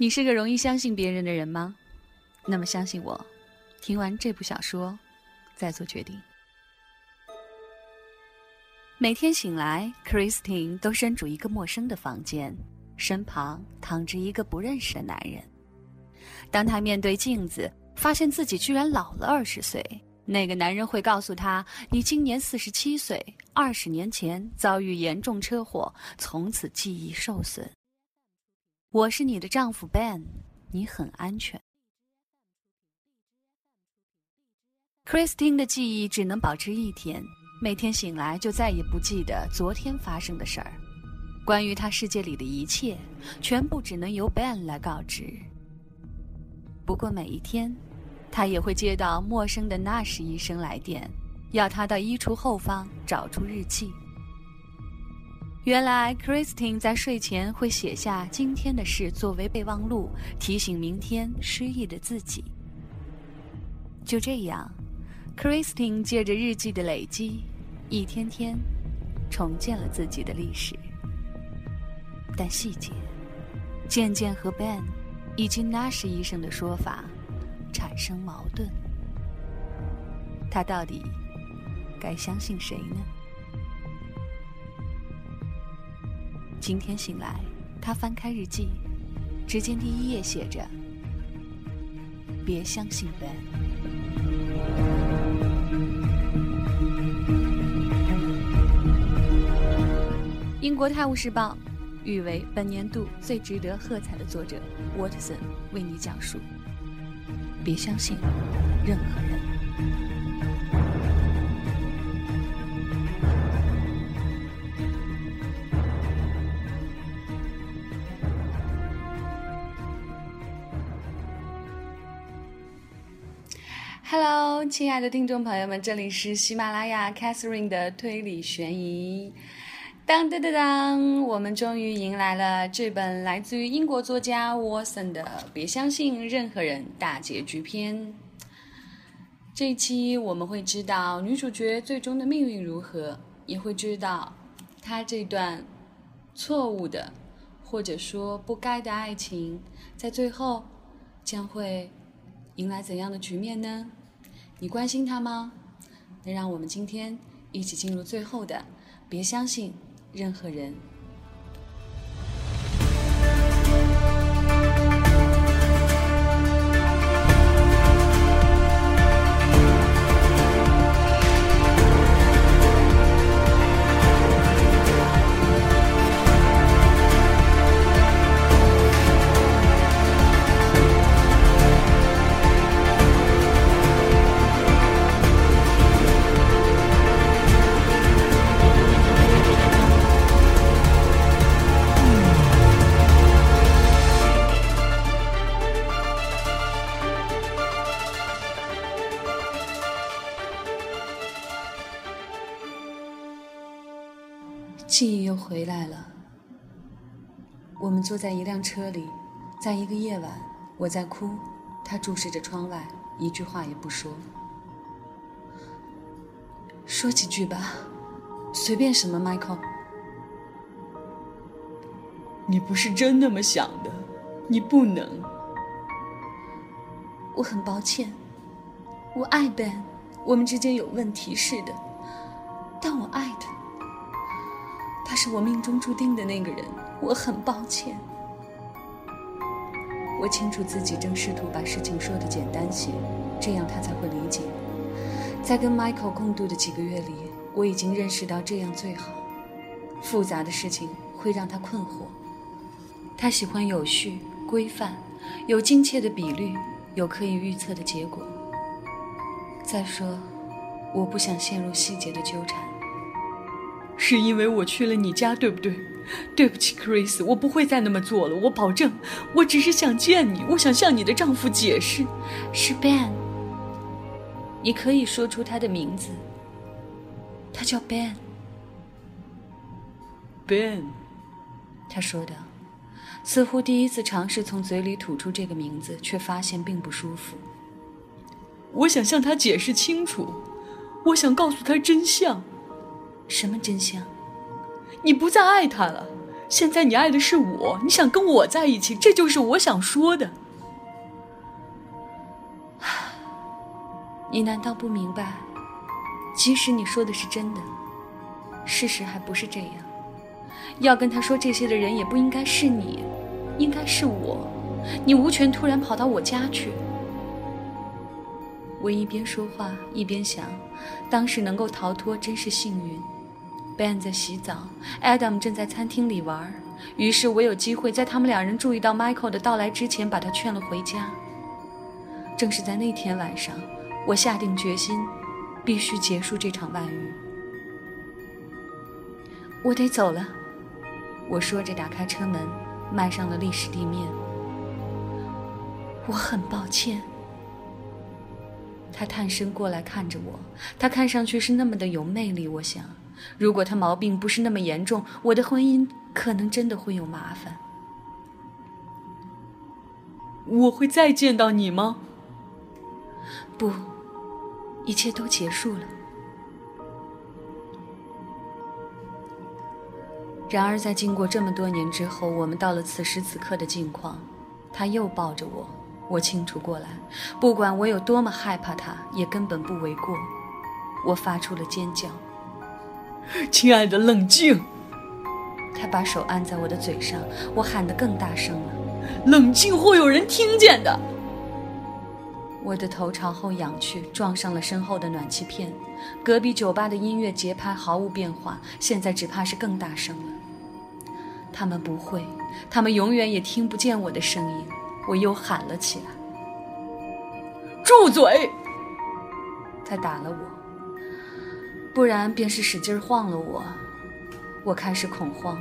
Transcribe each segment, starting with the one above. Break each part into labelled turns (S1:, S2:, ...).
S1: 你是个容易相信别人的人吗？那么相信我，听完这部小说，再做决定。每天醒来，Christine 都身处一个陌生的房间，身旁躺着一个不认识的男人。当他面对镜子，发现自己居然老了二十岁，那个男人会告诉他：“你今年四十七岁，二十年前遭遇严重车祸，从此记忆受损。”我是你的丈夫 Ben，你很安全。Christine 的记忆只能保持一天，每天醒来就再也不记得昨天发生的事儿。关于他世界里的一切，全部只能由 Ben 来告知。不过每一天，他也会接到陌生的 Nash 医生来电，要他到衣橱后方找出日记。原来，Christine 在睡前会写下今天的事作为备忘录，提醒明天失忆的自己。就这样，Christine 借着日记的累积，一天天重建了自己的历史。但细节渐渐和 Ben 以及 Nash 医生的说法产生矛盾。他到底该相信谁呢？今天醒来，他翻开日记，只见第一页写着：“别相信人。”英国《泰晤士报》誉为本年度最值得喝彩的作者沃特森为你讲述：“别相信任何人。”亲爱的听众朋友们，这里是喜马拉雅 Catherine 的推理悬疑。当当当当，我们终于迎来了这本来自于英国作家 Watson 的《别相信任何人》大结局篇。这一期我们会知道女主角最终的命运如何，也会知道她这段错误的或者说不该的爱情，在最后将会迎来怎样的局面呢？你关心他吗？能让我们今天一起进入最后的，别相信任何人。回来了。我们坐在一辆车里，在一个夜晚，我在哭，他注视着窗外，一句话也不说。说几句吧，随便什么，Michael。
S2: 你不是真那么想的，你不能。
S1: 我很抱歉，我爱 Ben，我们之间有问题是的，但我爱他。是我命中注定的那个人，我很抱歉。我清楚自己正试图把事情说的简单些，这样他才会理解。在跟 Michael 共度的几个月里，我已经认识到这样最好。复杂的事情会让他困惑。他喜欢有序、规范，有精确的比率，有可以预测的结果。再说，我不想陷入细节的纠缠。
S2: 是因为我去了你家，对不对？对不起，Chris，我不会再那么做了，我保证。我只是想见你，我想向你的丈夫解释。
S1: 是 Ben，你可以说出他的名字。他叫 Ben。
S2: Ben，
S1: 他说的，似乎第一次尝试从嘴里吐出这个名字，却发现并不舒服。
S2: 我想向他解释清楚，我想告诉他真相。
S1: 什么真相？
S2: 你不再爱他了，现在你爱的是我，你想跟我在一起，这就是我想说的。
S1: 你难道不明白？即使你说的是真的，事实还不是这样。要跟他说这些的人也不应该是你，应该是我。你无权突然跑到我家去。我一边说话一边想，当时能够逃脱真是幸运。Ben 在洗澡，Adam 正在餐厅里玩，于是我有机会在他们两人注意到 Michael 的到来之前把他劝了回家。正是在那天晚上，我下定决心，必须结束这场外遇。我得走了，我说着打开车门，迈上了历史地面。我很抱歉。他探身过来看着我，他看上去是那么的有魅力。我想，如果他毛病不是那么严重，我的婚姻可能真的会有麻烦。
S2: 我会再见到你吗？
S1: 不，一切都结束了。然而，在经过这么多年之后，我们到了此时此刻的境况，他又抱着我。我清楚过来，不管我有多么害怕他，也根本不为过。我发出了尖叫。
S2: 亲爱的，冷静！
S1: 他把手按在我的嘴上，我喊得更大声了。
S2: 冷静，会有人听见的。
S1: 我的头朝后仰去，撞上了身后的暖气片。隔壁酒吧的音乐节拍毫无变化，现在只怕是更大声了。他们不会，他们永远也听不见我的声音。我又喊了起来：“
S2: 住嘴！”
S1: 他打了我，不然便是使劲晃了我。我开始恐慌，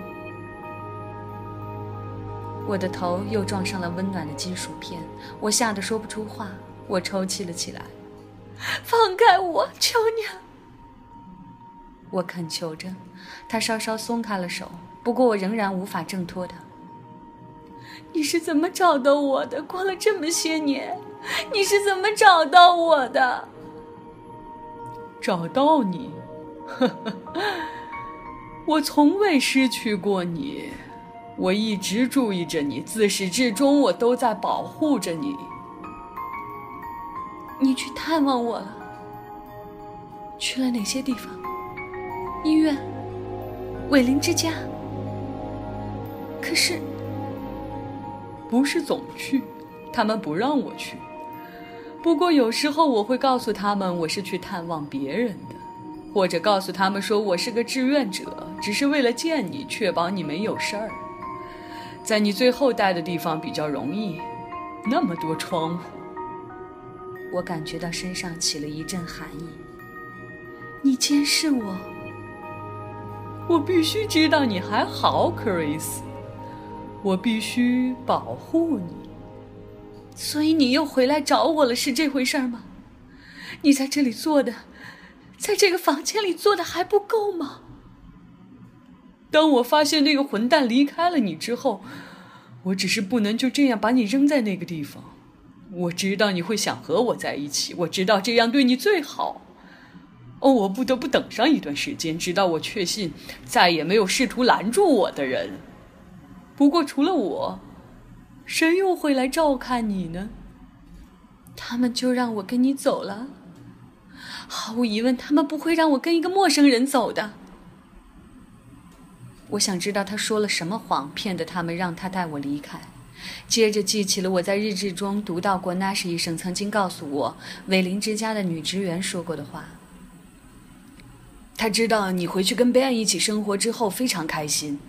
S1: 我的头又撞上了温暖的金属片，我吓得说不出话。我抽泣了起来：“放开我，求你！”我恳求着，他稍稍松开了手，不过我仍然无法挣脱他。你是怎么找到我的？过了这么些年，你是怎么找到我的？
S2: 找到你，呵 呵我从未失去过你，我一直注意着你，自始至终我都在保护着你。
S1: 你去探望我了？去了哪些地方？医院？伟林之家？可是。
S2: 不是总去，他们不让我去。不过有时候我会告诉他们我是去探望别人的，或者告诉他们说我是个志愿者，只是为了见你，确保你没有事儿。在你最后待的地方比较容易，那么多窗户。
S1: 我感觉到身上起了一阵寒意。你监视我，
S2: 我必须知道你还好，克瑞斯。我必须保护你，
S1: 所以你又回来找我了，是这回事吗？你在这里做的，在这个房间里做的还不够吗？
S2: 当我发现那个混蛋离开了你之后，我只是不能就这样把你扔在那个地方。我知道你会想和我在一起，我知道这样对你最好。哦，我不得不等上一段时间，直到我确信再也没有试图拦住我的人。不过，除了我，谁又会来照看你呢？
S1: 他们就让我跟你走了。毫无疑问，他们不会让我跟一个陌生人走的。我想知道他说了什么谎，骗得他们让他带我离开。接着记起了我在日志中读到过纳什医生曾经告诉我韦林之家的女职员说过的话。他知道你回去跟贝恩一起生活之后非常开心。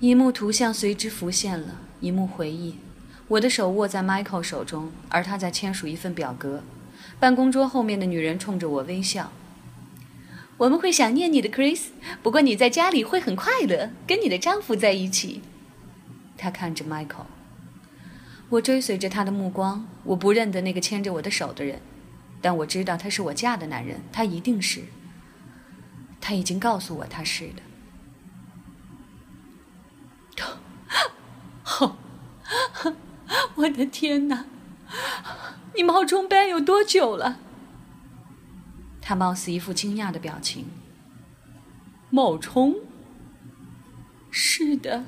S1: 一幕图像随之浮现了，一幕回忆。我的手握在 Michael 手中，而他在签署一份表格。办公桌后面的女人冲着我微笑。我们会想念你的，Chris。不过你在家里会很快乐，跟你的丈夫在一起。他看着 Michael。我追随着他的目光，我不认得那个牵着我的手的人，但我知道他是我嫁的男人，他一定是。他已经告诉我他是的。哦，我的天哪！你冒充 Ben 有多久了？他貌似一副惊讶的表情。
S2: 冒充？
S1: 是的，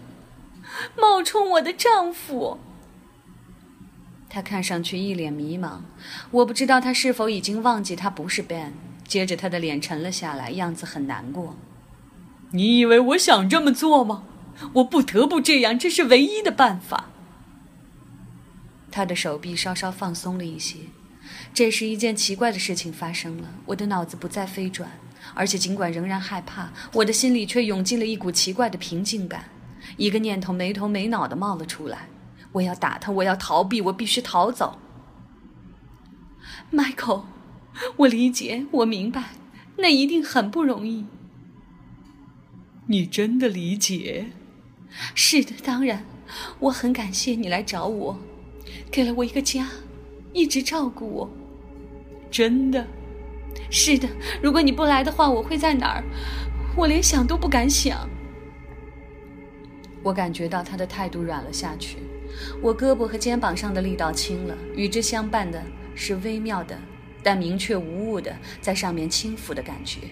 S1: 冒充我的丈夫。他看上去一脸迷茫，我不知道他是否已经忘记他不是 Ben。接着，他的脸沉了下来，样子很难过。
S2: 你以为我想这么做吗？我不得不这样，这是唯一的办法。
S1: 他的手臂稍稍放松了一些。这时，一件奇怪的事情发生了，我的脑子不再飞转，而且尽管仍然害怕，我的心里却涌进了一股奇怪的平静感。一个念头没头没脑的冒了出来：我要打他，我要逃避，我必须逃走。Michael，我理解，我明白，那一定很不容易。
S2: 你真的理解？
S1: 是的，当然，我很感谢你来找我，给了我一个家，一直照顾我。
S2: 真的？
S1: 是的。如果你不来的话，我会在哪儿？我连想都不敢想。我感觉到他的态度软了下去，我胳膊和肩膀上的力道轻了，与之相伴的是微妙的，但明确无误的在上面轻抚的感觉。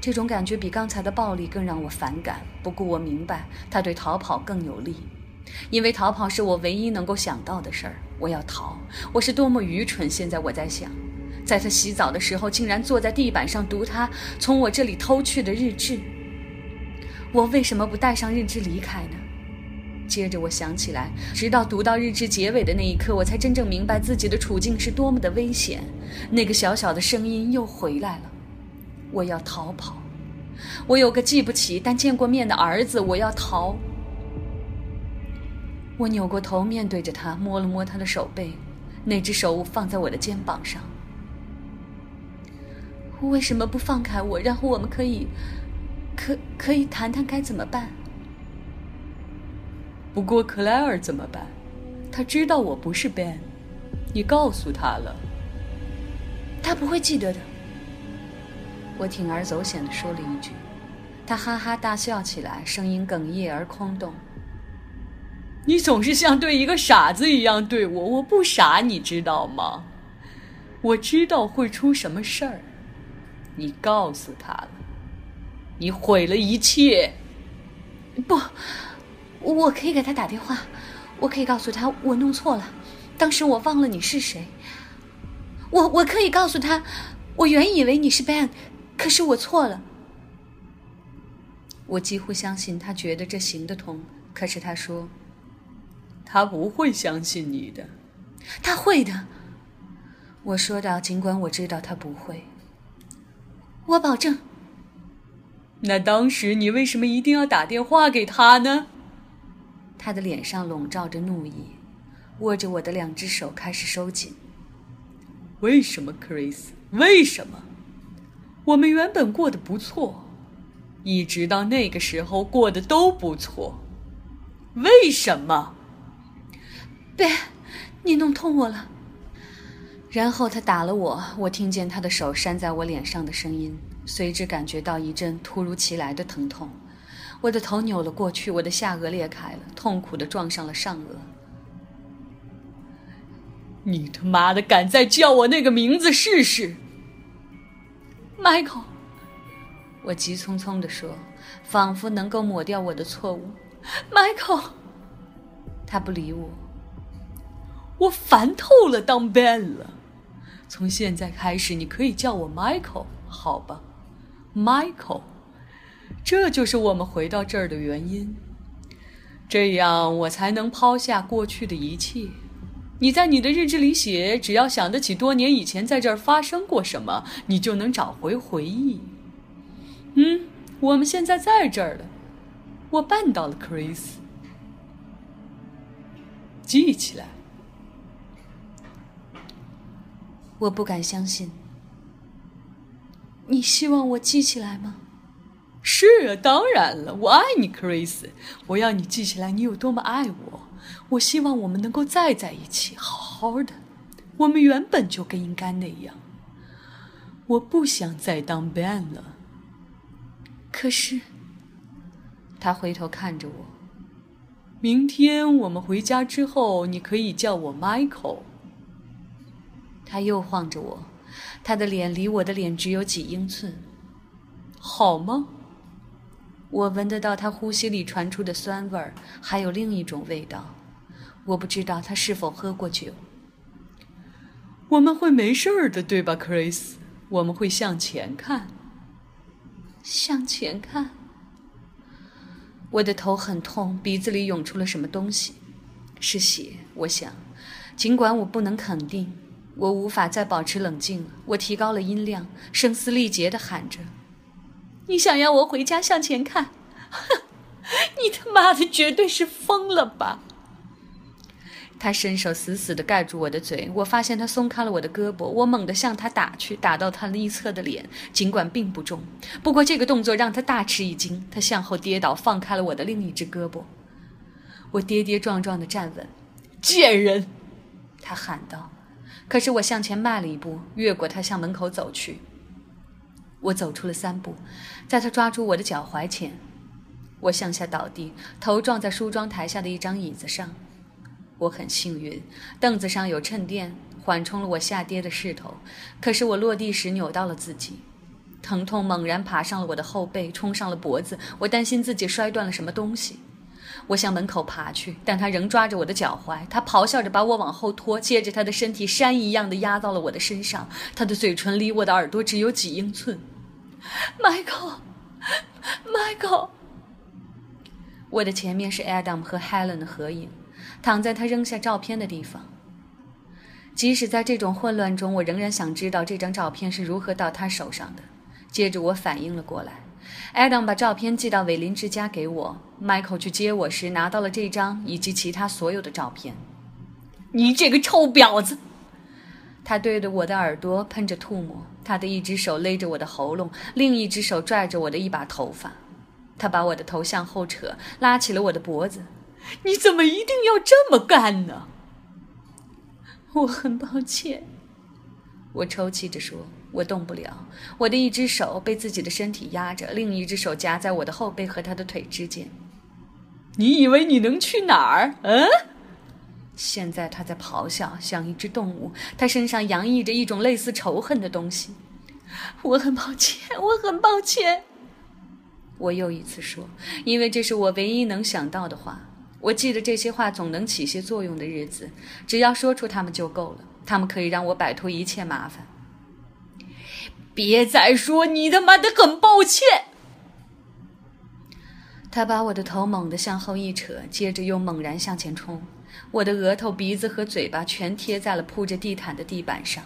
S1: 这种感觉比刚才的暴力更让我反感。不过我明白，他对逃跑更有利，因为逃跑是我唯一能够想到的事儿。我要逃，我是多么愚蠢！现在我在想，在他洗澡的时候，竟然坐在地板上读他从我这里偷去的日志。我为什么不带上日志离开呢？接着我想起来，直到读到日志结尾的那一刻，我才真正明白自己的处境是多么的危险。那个小小的声音又回来了。我要逃跑，我有个记不起但见过面的儿子，我要逃。我扭过头面对着他，摸了摸他的手背，那只手放在我的肩膀上。为什么不放开我，然后我们可以，可可以谈谈该怎么办？
S2: 不过克莱尔怎么办？他知道我不是 Ben，你告诉他了，
S1: 他不会记得的。我铤而走险地说了一句，他哈哈大笑起来，声音哽咽而空洞。
S2: 你总是像对一个傻子一样对我，我不傻，你知道吗？我知道会出什么事儿。你告诉他了，你毁了一切。
S1: 不，我可以给他打电话，我可以告诉他我弄错了，当时我忘了你是谁。我我可以告诉他，我原以为你是 Ben。可是我错了，我几乎相信他觉得这行得通。可是他说，
S2: 他不会相信你的，
S1: 他会的。我说道，尽管我知道他不会，我保证。
S2: 那当时你为什么一定要打电话给他呢？
S1: 他的脸上笼罩着怒意，握着我的两只手开始收紧。
S2: 为什么，Chris？为什么？我们原本过得不错，一直到那个时候过得都不错。为什么？
S1: 别，你弄痛我了。然后他打了我，我听见他的手扇在我脸上的声音，随之感觉到一阵突如其来的疼痛。我的头扭了过去，我的下颚裂开了，痛苦的撞上了上颚。
S2: 你他妈的敢再叫我那个名字试试
S1: ？Michael，我急匆匆的说，仿佛能够抹掉我的错误。Michael，他不理我。
S2: 我烦透了当 Ben 了。从现在开始，你可以叫我 Michael，好吧？Michael，这就是我们回到这儿的原因。这样，我才能抛下过去的一切。你在你的日志里写，只要想得起多年以前在这儿发生过什么，你就能找回回忆。嗯，我们现在在这儿了，我绊倒了，Chris。记起来。
S1: 我不敢相信。你希望我记起来吗？
S2: 是啊，当然了，我爱你，Chris。我要你记起来，你有多么爱我。我希望我们能够再在一起，好好的。我们原本就该应该那样。我不想再当 Ben 了。
S1: 可是，他回头看着我。
S2: 明天我们回家之后，你可以叫我 Michael。
S1: 他又晃着我，他的脸离我的脸只有几英寸。
S2: 好吗？
S1: 我闻得到他呼吸里传出的酸味儿，还有另一种味道。我不知道他是否喝过酒。
S2: 我们会没事儿的，对吧，Chris？我们会向前看，
S1: 向前看。我的头很痛，鼻子里涌出了什么东西，是血。我想，尽管我不能肯定，我无法再保持冷静了。我提高了音量，声嘶力竭地喊着：“你想要我回家向前看？哼，你他妈的绝对是疯了吧！”他伸手死死地盖住我的嘴，我发现他松开了我的胳膊，我猛地向他打去，打到他一侧的脸，尽管并不重，不过这个动作让他大吃一惊，他向后跌倒，放开了我的另一只胳膊。我跌跌撞撞地站稳，
S2: 贱人！
S1: 他喊道。可是我向前迈了一步，越过他向门口走去。我走出了三步，在他抓住我的脚踝前，我向下倒地，头撞在梳妆台下的一张椅子上。我很幸运，凳子上有衬垫，缓冲了我下跌的势头。可是我落地时扭到了自己，疼痛猛然爬上了我的后背，冲上了脖子。我担心自己摔断了什么东西。我向门口爬去，但他仍抓着我的脚踝。他咆哮着把我往后拖，接着他的身体山一样的压到了我的身上。他的嘴唇离我的耳朵只有几英寸。Michael，Michael，我的前面是 Adam 和 Helen 的合影。躺在他扔下照片的地方。即使在这种混乱中，我仍然想知道这张照片是如何到他手上的。接着我反应了过来，Adam 把照片寄到韦林之家给我。Michael 去接我时拿到了这张以及其他所有的照片。
S2: 你这个臭婊子！
S1: 他对着我的耳朵喷着唾沫，他的一只手勒着我的喉咙，另一只手拽着我的一把头发。他把我的头向后扯，拉起了我的脖子。
S2: 你怎么一定要这么干呢？
S1: 我很抱歉，我抽泣着说：“我动不了。”我的一只手被自己的身体压着，另一只手夹在我的后背和他的腿之间。
S2: 你以为你能去哪儿？嗯？
S1: 现在他在咆哮，像一只动物。他身上洋溢着一种类似仇恨的东西。我很抱歉，我很抱歉。我又一次说，因为这是我唯一能想到的话。我记得这些话总能起些作用的日子，只要说出它们就够了。它们可以让我摆脱一切麻烦。
S2: 别再说你他妈的很抱歉。
S1: 他把我的头猛地向后一扯，接着又猛然向前冲。我的额头、鼻子和嘴巴全贴在了铺着地毯的地板上，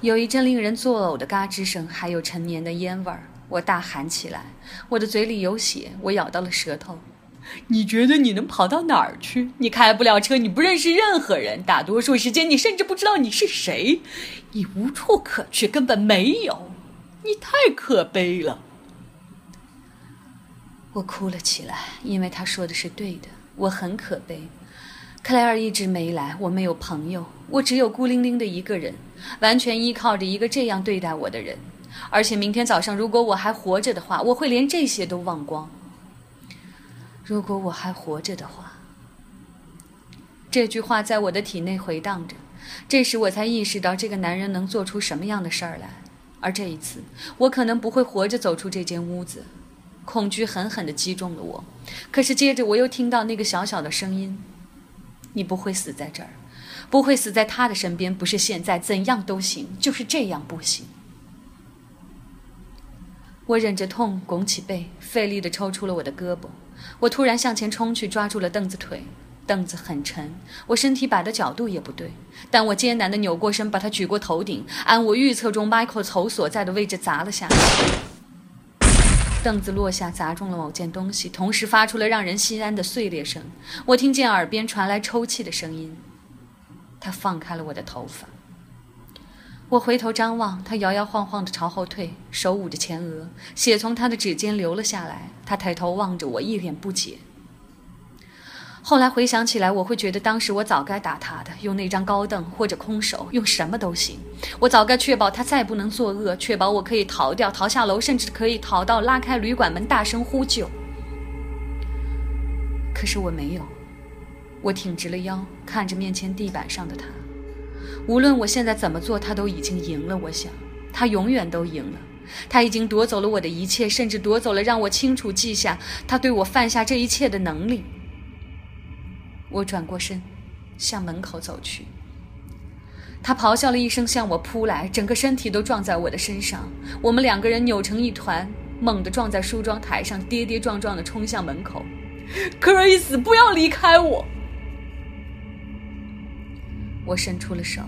S1: 有一阵令人作呕的嘎吱声，还有陈年的烟味儿。我大喊起来，我的嘴里有血，我咬到了舌头。
S2: 你觉得你能跑到哪儿去？你开不了车，你不认识任何人，大多数时间你甚至不知道你是谁，你无处可去，根本没有，你太可悲了。
S1: 我哭了起来，因为他说的是对的，我很可悲。克莱尔一直没来，我没有朋友，我只有孤零零的一个人，完全依靠着一个这样对待我的人。而且明天早上如果我还活着的话，我会连这些都忘光。如果我还活着的话，这句话在我的体内回荡着。这时我才意识到这个男人能做出什么样的事儿来。而这一次，我可能不会活着走出这间屋子。恐惧狠狠地击中了我。可是接着我又听到那个小小的声音：“你不会死在这儿，不会死在他的身边，不是现在，怎样都行，就是这样不行。”我忍着痛，拱起背，费力地抽出了我的胳膊。我突然向前冲去，抓住了凳子腿。凳子很沉，我身体摆的角度也不对，但我艰难地扭过身，把它举过头顶，按我预测中 Michael 头所在的位置砸了下来。凳子落下，砸中了某件东西，同时发出了让人心安的碎裂声。我听见耳边传来抽泣的声音。他放开了我的头发。我回头张望，他摇摇晃晃地朝后退，手捂着前额，血从他的指尖流了下来。他抬头望着我，一脸不解。后来回想起来，我会觉得当时我早该打他的，用那张高凳或者空手，用什么都行。我早该确保他再不能作恶，确保我可以逃掉，逃下楼，甚至可以逃到拉开旅馆门，大声呼救。可是我没有。我挺直了腰，看着面前地板上的他。无论我现在怎么做，他都已经赢了。我想，他永远都赢了。他已经夺走了我的一切，甚至夺走了让我清楚记下他对我犯下这一切的能力。我转过身，向门口走去。他咆哮了一声，向我扑来，整个身体都撞在我的身上。我们两个人扭成一团，猛地撞在梳妆台上，跌跌撞撞地冲向门口。
S2: 克瑞斯，不要离开我！
S1: 我伸出了手。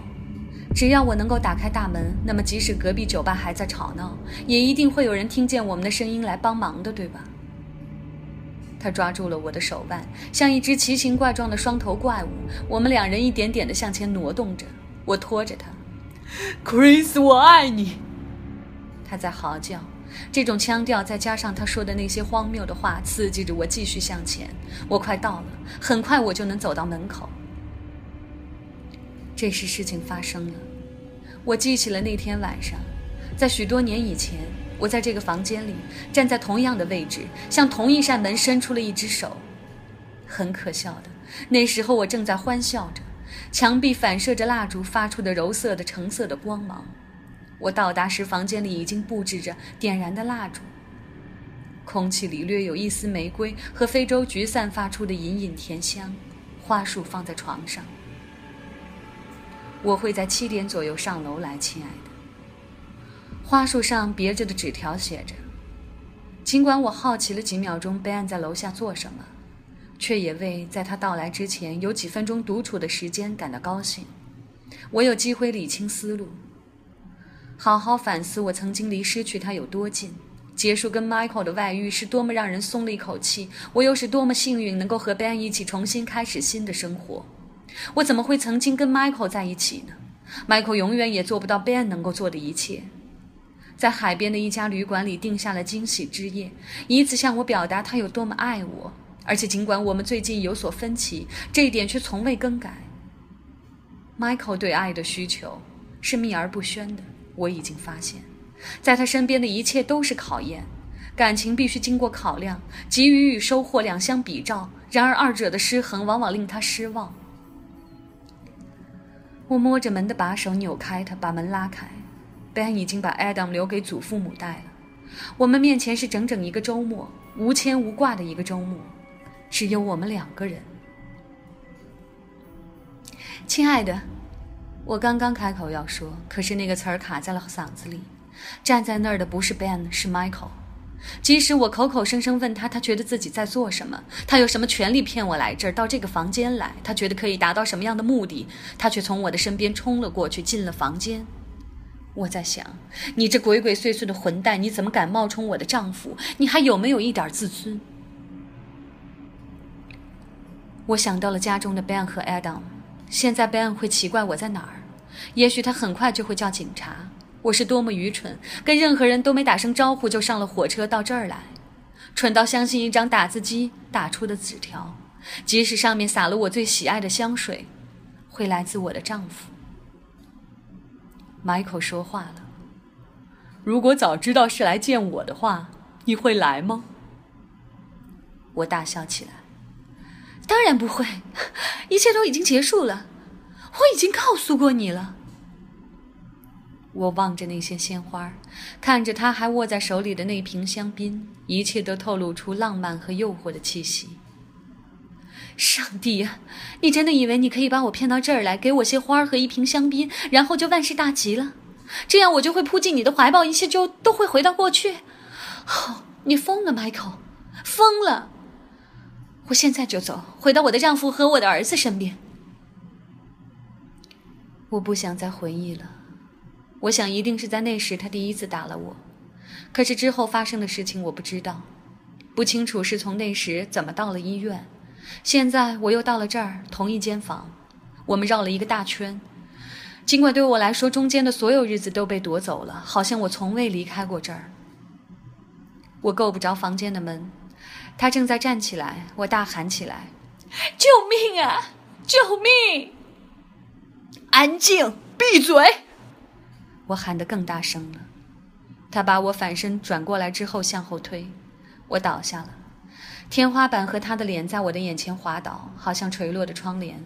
S1: 只要我能够打开大门，那么即使隔壁酒吧还在吵闹，也一定会有人听见我们的声音来帮忙的，对吧？他抓住了我的手腕，像一只奇形怪状的双头怪物。我们两人一点点地向前挪动着，我拖着他。
S2: Chris，我爱你！
S1: 他在嚎叫，这种腔调再加上他说的那些荒谬的话，刺激着我继续向前。我快到了，很快我就能走到门口。这时，事情发生了。我记起了那天晚上，在许多年以前，我在这个房间里，站在同样的位置，向同一扇门伸出了一只手。很可笑的，那时候我正在欢笑着，墙壁反射着蜡烛发出的柔色的橙色的光芒。我到达时，房间里已经布置着点燃的蜡烛，空气里略有一丝玫瑰和非洲菊散发出的隐隐甜香。花束放在床上。我会在七点左右上楼来，亲爱的。花束上别着的纸条写着：“尽管我好奇了几秒钟，Ben 在楼下做什么，却也为在他到来之前有几分钟独处的时间感到高兴。我有机会理清思路，好好反思我曾经离失去他有多近。结束跟 Michael 的外遇是多么让人松了一口气，我又是多么幸运能够和 Ben 一起重新开始新的生活。”我怎么会曾经跟 Michael 在一起呢？Michael 永远也做不到 Ben 能够做的一切。在海边的一家旅馆里定下了惊喜之夜，以此向我表达他有多么爱我。而且尽管我们最近有所分歧，这一点却从未更改。Michael 对爱的需求是秘而不宣的，我已经发现，在他身边的一切都是考验。感情必须经过考量，给予与收获两相比照。然而二者的失衡往往令他失望。我摸着门的把手，扭开它，把门拉开。Ben 已经把 Adam 留给祖父母带了。我们面前是整整一个周末，无牵无挂的一个周末，只有我们两个人。亲爱的，我刚刚开口要说，可是那个词儿卡在了嗓子里。站在那儿的不是 Ben，是 Michael。即使我口口声声问他，他觉得自己在做什么？他有什么权利骗我来这儿，到这个房间来？他觉得可以达到什么样的目的？他却从我的身边冲了过去，进了房间。我在想，你这鬼鬼祟祟的混蛋，你怎么敢冒充我的丈夫？你还有没有一点自尊？我想到了家中的 Ben 和 Adam，现在 Ben 会奇怪我在哪儿，也许他很快就会叫警察。我是多么愚蠢，跟任何人都没打声招呼就上了火车到这儿来，蠢到相信一张打字机打出的纸条，即使上面撒了我最喜爱的香水，会来自我的丈夫。Michael 说话了：“
S2: 如果早知道是来见我的话，你会来吗？”
S1: 我大笑起来：“当然不会，一切都已经结束了，我已经告诉过你了。”我望着那些鲜花，看着他还握在手里的那瓶香槟，一切都透露出浪漫和诱惑的气息。上帝呀，你真的以为你可以把我骗到这儿来，给我些花和一瓶香槟，然后就万事大吉了？这样我就会扑进你的怀抱，一切就都会回到过去？哦，你疯了，Michael，疯了！我现在就走，回到我的丈夫和我的儿子身边。我不想再回忆了。我想，一定是在那时他第一次打了我。可是之后发生的事情我不知道，不清楚是从那时怎么到了医院。现在我又到了这儿，同一间房，我们绕了一个大圈。尽管对我来说，中间的所有日子都被夺走了，好像我从未离开过这儿。我够不着房间的门，他正在站起来，我大喊起来：“救命啊！救命！”
S2: 安静，闭嘴。
S1: 我喊得更大声了，他把我反身转过来之后向后推，我倒下了，天花板和他的脸在我的眼前滑倒，好像垂落的窗帘，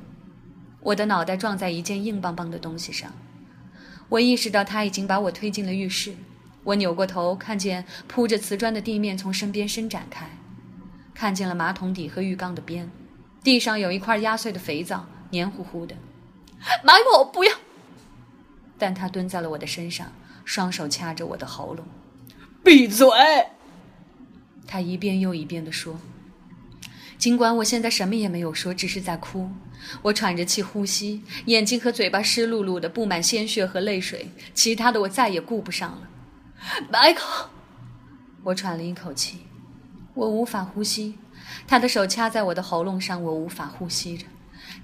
S1: 我的脑袋撞在一件硬邦邦的东西上，我意识到他已经把我推进了浴室，我扭过头，看见铺着瓷砖的地面从身边伸展开，看见了马桶底和浴缸的边，地上有一块压碎的肥皂，黏糊糊的。
S2: Michael，不要！
S1: 但他蹲在了我的身上，双手掐着我的喉咙。
S2: 闭嘴！
S1: 他一遍又一遍地说。尽管我现在什么也没有说，只是在哭。我喘着气呼吸，眼睛和嘴巴湿漉漉的，布满鲜血和泪水。其他的我再也顾不上了。
S2: Michael，
S1: 我喘了一口气，我无法呼吸。他的手掐在我的喉咙上，我无法呼吸着。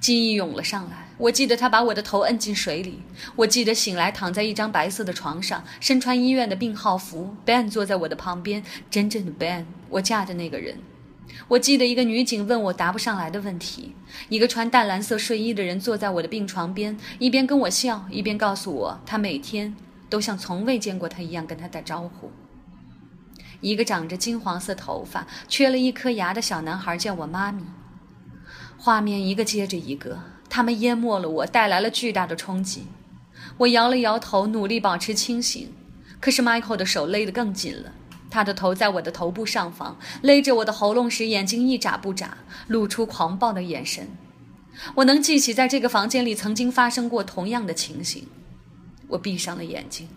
S1: 记忆涌了上来，我记得他把我的头摁进水里。我记得醒来躺在一张白色的床上，身穿医院的病号服，Ben 坐在我的旁边，真正的 Ben，我嫁的那个人。我记得一个女警问我答不上来的问题，一个穿淡蓝色睡衣的人坐在我的病床边，一边跟我笑，一边告诉我他每天都像从未见过他一样跟他打招呼。一个长着金黄色头发、缺了一颗牙的小男孩叫我妈咪。画面一个接着一个，他们淹没了我，带来了巨大的冲击。我摇了摇头，努力保持清醒，可是 Michael 的手勒得更紧了。他的头在我的头部上方，勒着我的喉咙时，眼睛一眨不眨，露出狂暴的眼神。我能记起在这个房间里曾经发生过同样的情形。我闭上了眼睛。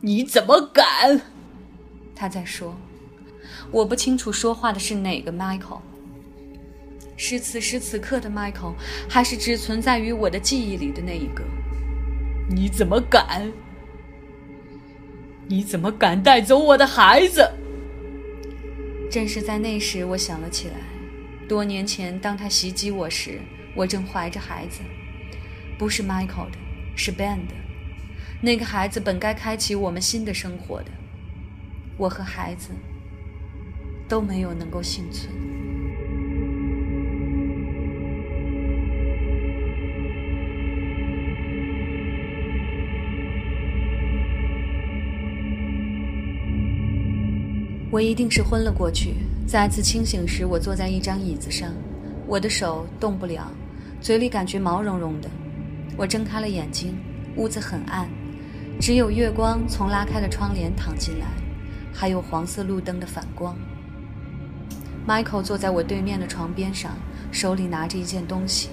S2: 你怎么敢？
S1: 他在说。我不清楚说话的是哪个 Michael，是此时此刻的 Michael，还是只存在于我的记忆里的那一个？
S2: 你怎么敢？你怎么敢带走我的孩子？
S1: 正是在那时，我想了起来，多年前当他袭击我时，我正怀着孩子，不是 Michael 的，是 Ben 的。那个孩子本该开启我们新的生活的，我和孩子都没有能够幸存。我一定是昏了过去。再次清醒时，我坐在一张椅子上，我的手动不了，嘴里感觉毛茸茸的。我睁开了眼睛，屋子很暗，只有月光从拉开的窗帘淌进来，还有黄色路灯的反光。Michael 坐在我对面的床边上，手里拿着一件东西。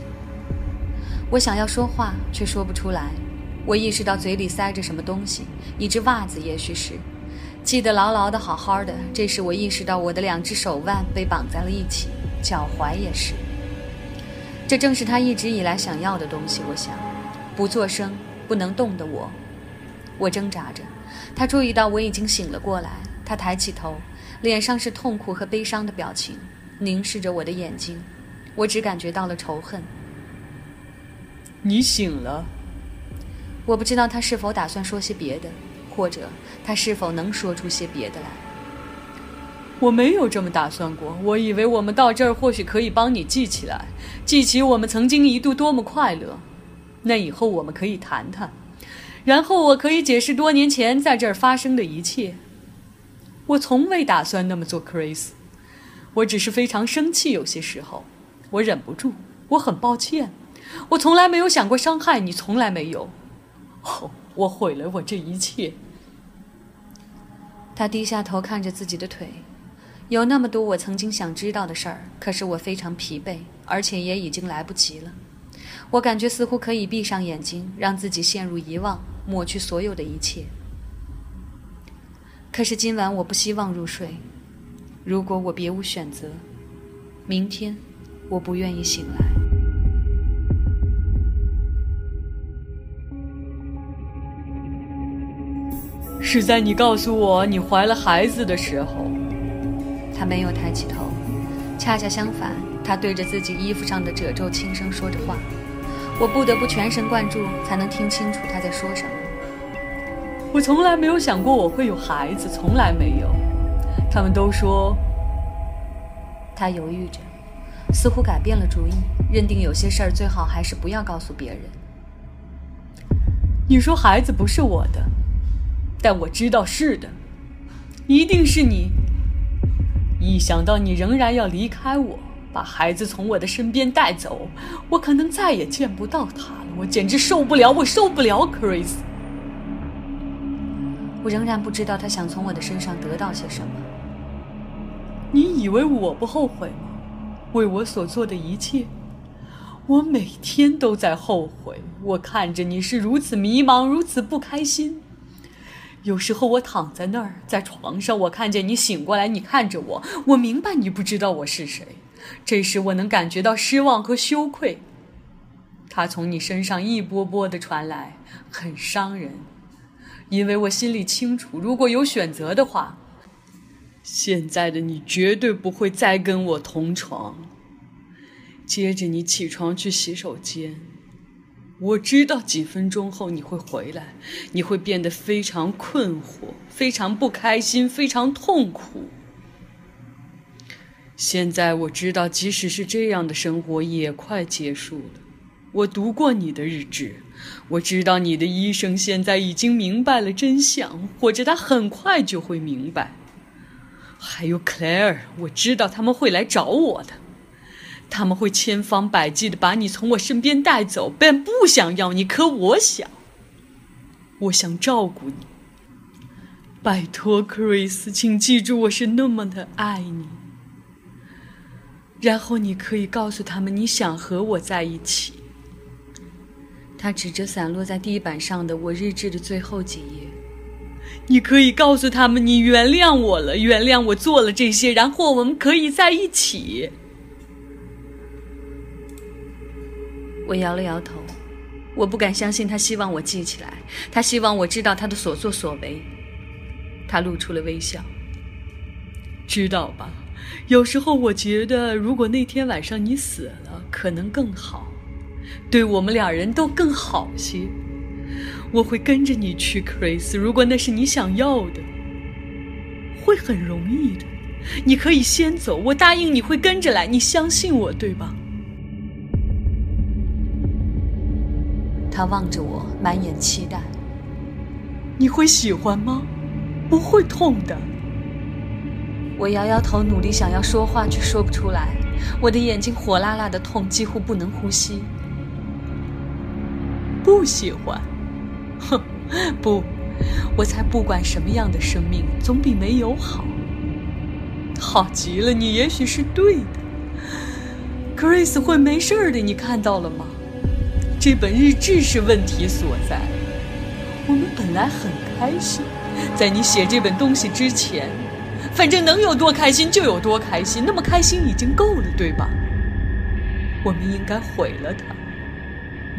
S1: 我想要说话，却说不出来。我意识到嘴里塞着什么东西，一只袜子，也许是。记得牢牢的，好好的。这时我意识到，我的两只手腕被绑在了一起，脚踝也是。这正是他一直以来想要的东西。我想，不作声、不能动的我，我挣扎着。他注意到我已经醒了过来，他抬起头，脸上是痛苦和悲伤的表情，凝视着我的眼睛。我只感觉到了仇恨。
S2: 你醒了。
S1: 我不知道他是否打算说些别的。或者他是否能说出些别的来？
S2: 我没有这么打算过。我以为我们到这儿或许可以帮你记起来，记起我们曾经一度多么快乐。那以后我们可以谈谈，然后我可以解释多年前在这儿发生的一切。我从未打算那么做，Chris。我只是非常生气，有些时候我忍不住。我很抱歉。我从来没有想过伤害你，从来没有。哦，我毁了我这一切。
S1: 他低下头看着自己的腿，有那么多我曾经想知道的事儿，可是我非常疲惫，而且也已经来不及了。我感觉似乎可以闭上眼睛，让自己陷入遗忘，抹去所有的一切。可是今晚我不希望入睡。如果我别无选择，明天我不愿意醒来。
S2: 是在你告诉我你怀了孩子的时候，
S1: 他没有抬起头，恰恰相反，他对着自己衣服上的褶皱轻声说着话。我不得不全神贯注，才能听清楚他在说什么。
S2: 我从来没有想过我会有孩子，从来没有。他们都说。
S1: 他犹豫着，似乎改变了主意，认定有些事儿最好还是不要告诉别人。
S2: 你说孩子不是我的。但我知道是的，一定是你。一想到你仍然要离开我，把孩子从我的身边带走，我可能再也见不到他了。我简直受不了，我受不了，Chris。
S1: 我仍然不知道他想从我的身上得到些什么。
S2: 你以为我不后悔吗？为我所做的一切，我每天都在后悔。我看着你是如此迷茫，如此不开心。有时候我躺在那儿，在床上，我看见你醒过来，你看着我，我明白你不知道我是谁。这时我能感觉到失望和羞愧，它从你身上一波波的传来，很伤人。因为我心里清楚，如果有选择的话。现在的你绝对不会再跟我同床。接着你起床去洗手间，我知道几分钟后你会回来，你会变得非常困惑、非常不开心、非常痛苦。现在我知道，即使是这样的生活也快结束了。我读过你的日志，我知道你的医生现在已经明白了真相，或者他很快就会明白。还有 Claire，我知道他们会来找我的，他们会千方百计的把你从我身边带走。Ben 不想要你，可我想，我想照顾你。拜托，Chris，请记住，我是那么的爱你。然后你可以告诉他们，你想和我在一起。
S1: 他指着散落在地板上的我日志的最后几页。
S2: 你可以告诉他们，你原谅我了，原谅我做了这些，然后我们可以在一起。
S1: 我摇了摇头，我不敢相信他希望我记起来，他希望我知道他的所作所为。他露出了微笑，
S2: 知道吧？有时候我觉得，如果那天晚上你死了，可能更好，对我们俩人都更好些。我会跟着你去，Chris。如果那是你想要的，会很容易的。你可以先走，我答应你会跟着来。你相信我，对吧？
S1: 他望着我，满眼期待。
S2: 你会喜欢吗？不会痛的。
S1: 我摇摇头，努力想要说话，却说不出来。我的眼睛火辣辣的痛，几乎不能呼吸。
S2: 不喜欢。哼，不，我才不管什么样的生命，总比没有好。好极了，你也许是对的。Grace 会没事的，你看到了吗？这本日志是问题所在。我们本来很开心，在你写这本东西之前，反正能有多开心就有多开心，那么开心已经够了，对吧？我们应该毁了它。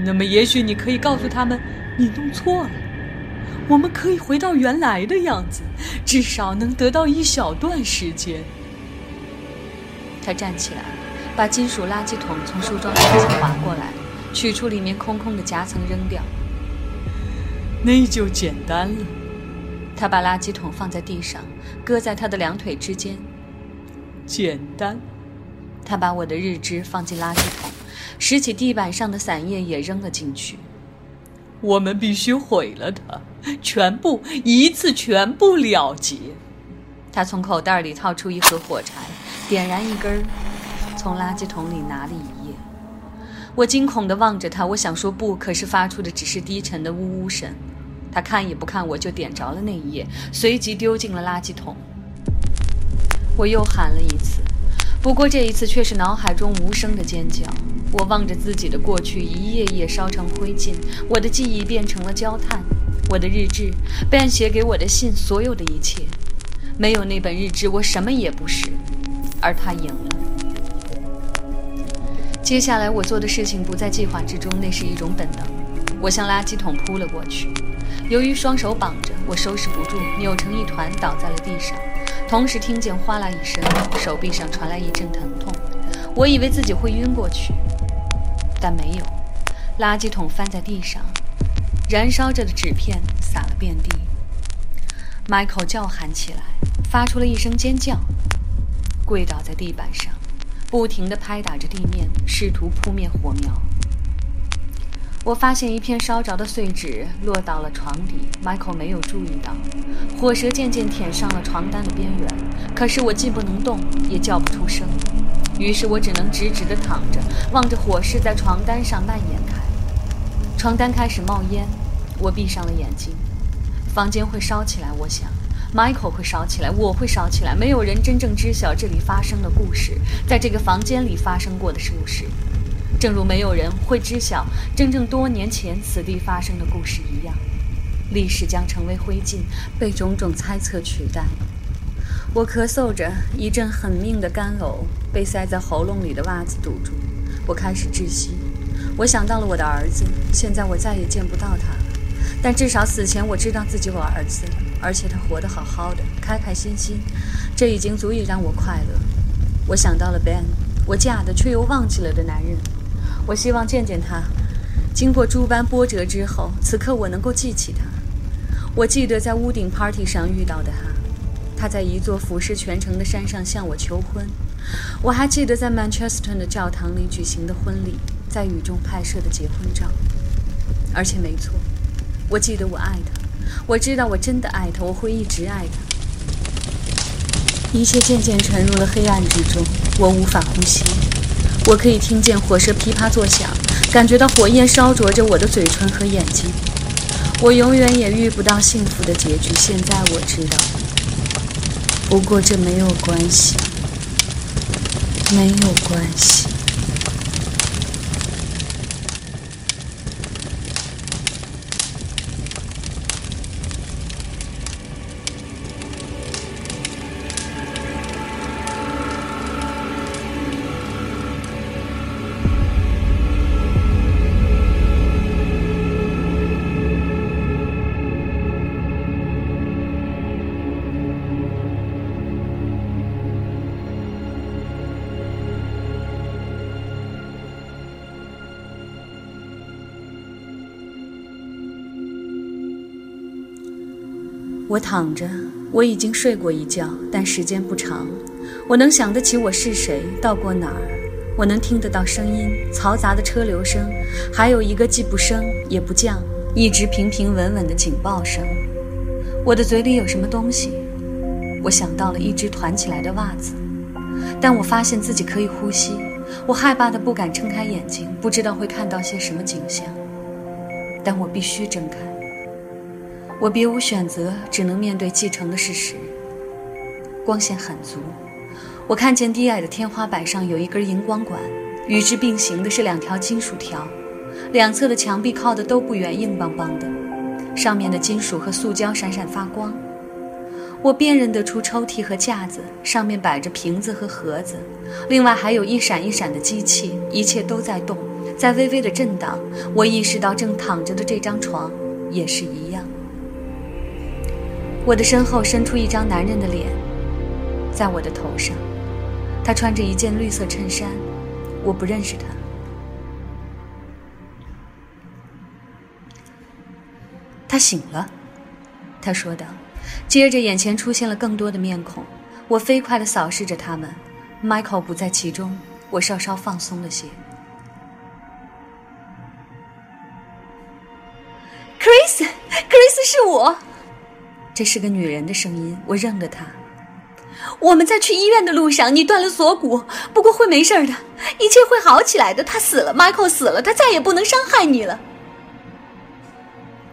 S2: 那么，也许你可以告诉他们。你弄错了，我们可以回到原来的样子，至少能得到一小段时间。
S1: 他站起来，把金属垃圾桶从梳妆台上划过来，取出里面空空的夹层扔掉。
S2: 那就简单了。
S1: 他把垃圾桶放在地上，搁在他的两腿之间。
S2: 简单。
S1: 他把我的日志放进垃圾桶，拾起地板上的散叶也扔了进去。
S2: 我们必须毁了它，全部一次全部了结。
S1: 他从口袋里掏出一盒火柴，点燃一根，从垃圾桶里拿了一页。我惊恐地望着他，我想说不，可是发出的只是低沉的呜呜声。他看也不看我，就点着了那一页，随即丢进了垃圾桶。我又喊了一次。不过这一次却是脑海中无声的尖叫。我望着自己的过去，一页页烧成灰烬，我的记忆变成了焦炭，我的日志，Ben 写给我的信，所有的一切，没有那本日志，我什么也不是。而他赢了。接下来我做的事情不在计划之中，那是一种本能。我向垃圾桶扑了过去，由于双手绑着，我收拾不住，扭成一团倒在了地上。同时听见哗啦一声，手臂上传来一阵疼痛，我以为自己会晕过去，但没有。垃圾桶翻在地上，燃烧着的纸片撒了遍地。Michael 叫喊起来，发出了一声尖叫，跪倒在地板上，不停地拍打着地面，试图扑灭火苗。我发现一片烧着的碎纸落到了床底，Michael 没有注意到。火舌渐渐舔上了床单的边缘，可是我既不能动，也叫不出声。于是我只能直直地躺着，望着火势在床单上蔓延开。床单开始冒烟，我闭上了眼睛。房间会烧起来，我想，Michael 会烧起来，我会烧起来。没有人真正知晓这里发生的故事，在这个房间里发生过的故事，正如没有人会知晓真正多年前此地发生的故事一样。历史将成为灰烬，被种种猜测取代。我咳嗽着，一阵狠命的干呕被塞在喉咙里的袜子堵住。我开始窒息。我想到了我的儿子，现在我再也见不到他，但至少死前我知道自己有儿子，而且他活得好好的，开开心心，这已经足以让我快乐。我想到了 Ben，我嫁的却又忘记了的男人。我希望见见他。经过诸般波折之后，此刻我能够记起他。我记得在屋顶 party 上遇到的他，他在一座俯视全城的山上向我求婚。我还记得在 Manchester 的教堂里举行的婚礼，在雨中拍摄的结婚照。而且没错，我记得我爱他，我知道我真的爱他，我会一直爱他。一切渐渐沉入了黑暗之中，我无法呼吸。我可以听见火舌噼啪作响，感觉到火焰烧灼着我的嘴唇和眼睛。我永远也遇不到幸福的结局。现在我知道，不过这没有关系，没有关系。我躺着，我已经睡过一觉，但时间不长。我能想得起我是谁，到过哪儿。我能听得到声音，嘈杂的车流声，还有一个既不升也不降，一直平平稳稳的警报声。我的嘴里有什么东西？我想到了一只团起来的袜子，但我发现自己可以呼吸。我害怕的不敢睁开眼睛，不知道会看到些什么景象，但我必须睁开。我别无选择，只能面对继承的事实。光线很足，我看见低矮的天花板上有一根荧光管，与之并行的是两条金属条，两侧的墙壁靠的都不远，硬邦邦的，上面的金属和塑胶闪闪发光。我辨认得出抽屉和架子，上面摆着瓶子和盒子，另外还有一闪一闪的机器，一切都在动，在微微的震荡。我意识到正躺着的这张床也是一样。我的身后伸出一张男人的脸，在我的头上。他穿着一件绿色衬衫，我不认识他。他醒了，他说道。接着，眼前出现了更多的面孔，我飞快地扫视着他们。Michael 不在其中，我稍稍放松了些。Chris，Chris 是我。这是个女人的声音，我认得她。我们在去医院的路上，你断了锁骨，不过会没事的，一切会好起来的。他死了，Michael 死了，他再也不能伤害你了。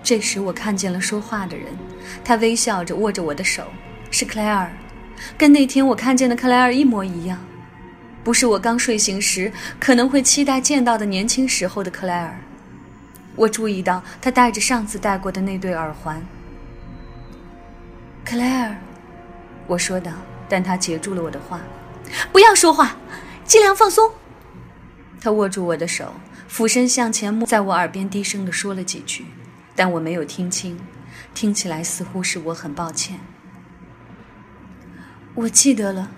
S1: 这时，我看见了说话的人，他微笑着握着我的手，是克莱尔，跟那天我看见的克莱尔一模一样，不是我刚睡醒时可能会期待见到的年轻时候的克莱尔。我注意到他戴着上次戴过的那对耳环。克莱尔，我说道，但他截住了我的话：“不要说话，尽量放松。”他握住我的手，俯身向前，在我耳边低声地说了几句，但我没有听清，听起来似乎是我很抱歉。我记得了，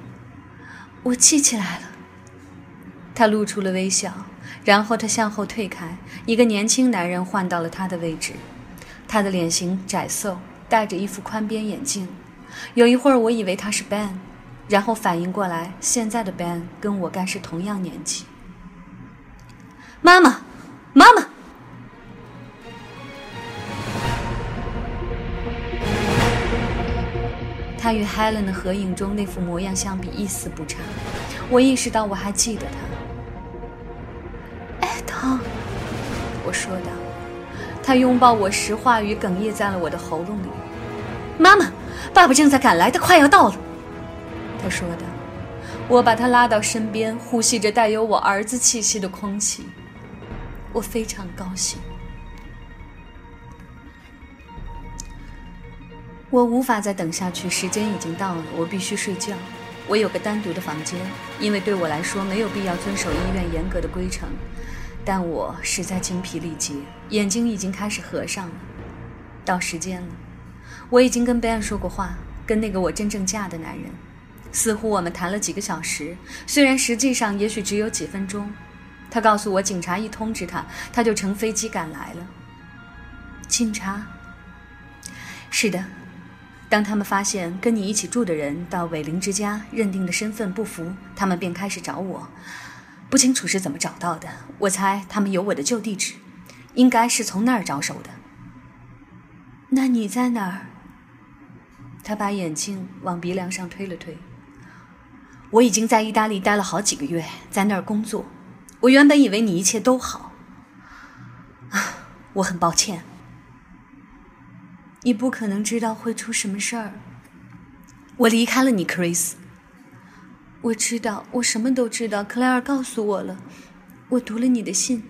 S1: 我记起来了。他露出了微笑，然后他向后退开，一个年轻男人换到了他的位置，他的脸型窄瘦。戴着一副宽边眼镜，有一会儿我以为他是 Ben，然后反应过来，现在的 Ben 跟我该是同样年纪。妈妈，妈妈，他与 Helen 的合影中那副模样相比一丝不差。我意识到我还记得他。艾汤，我说道。他拥抱我时，话语哽咽在了我的喉咙里。妈妈，爸爸正在赶来，他快要到了。”他说道。我把他拉到身边，呼吸着带有我儿子气息的空气。我非常高兴。我无法再等下去，时间已经到了，我必须睡觉。我有个单独的房间，因为对我来说没有必要遵守医院严格的规程。但我实在精疲力竭，眼睛已经开始合上了。到时间了，我已经跟贝恩说过话，跟那个我真正嫁的男人。似乎我们谈了几个小时，虽然实际上也许只有几分钟。他告诉我，警察一通知他，他就乘飞机赶来了。警察？是的。当他们发现跟你一起住的人到伟林之家认定的身份不符，他们便开始找我。不清楚是怎么找到的，我猜他们有我的旧地址，应该是从那儿着手的。那你在哪儿？他把眼镜往鼻梁上推了推。我已经在意大利待了好几个月，在那儿工作。我原本以为你一切都好，啊，我很抱歉。你不可能知道会出什么事儿。我离开了你，Chris。我知道，我什么都知道。克莱尔告诉我了，我读了你的信。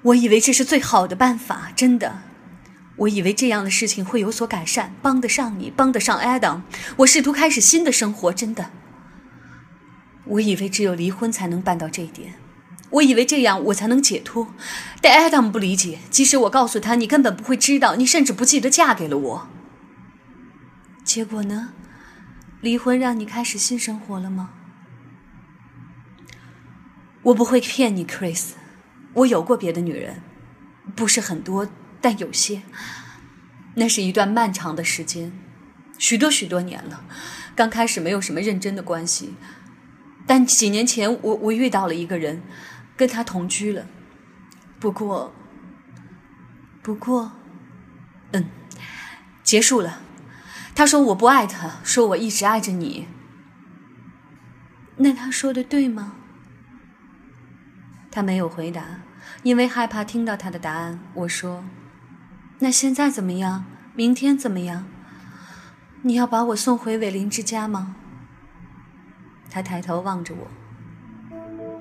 S1: 我以为这是最好的办法，真的。我以为这样的事情会有所改善，帮得上你，帮得上 Adam。我试图开始新的生活，真的。我以为只有离婚才能办到这一点，我以为这样我才能解脱。但 Adam 不理解，即使我告诉他你根本不会知道，你甚至不记得嫁给了我。结果呢？离婚让你开始新生活了吗？我不会骗你，Chris。我有过别的女人，不是很多。但有些，那是一段漫长的时间，许多许多年了。刚开始没有什么认真的关系，但几年前我我遇到了一个人，跟他同居了。不过，不过，嗯，结束了。他说我不爱他，说我一直爱着你。那他说的对吗？他没有回答，因为害怕听到他的答案。我说。那现在怎么样？明天怎么样？你要把我送回伟林之家吗？他抬头望着我。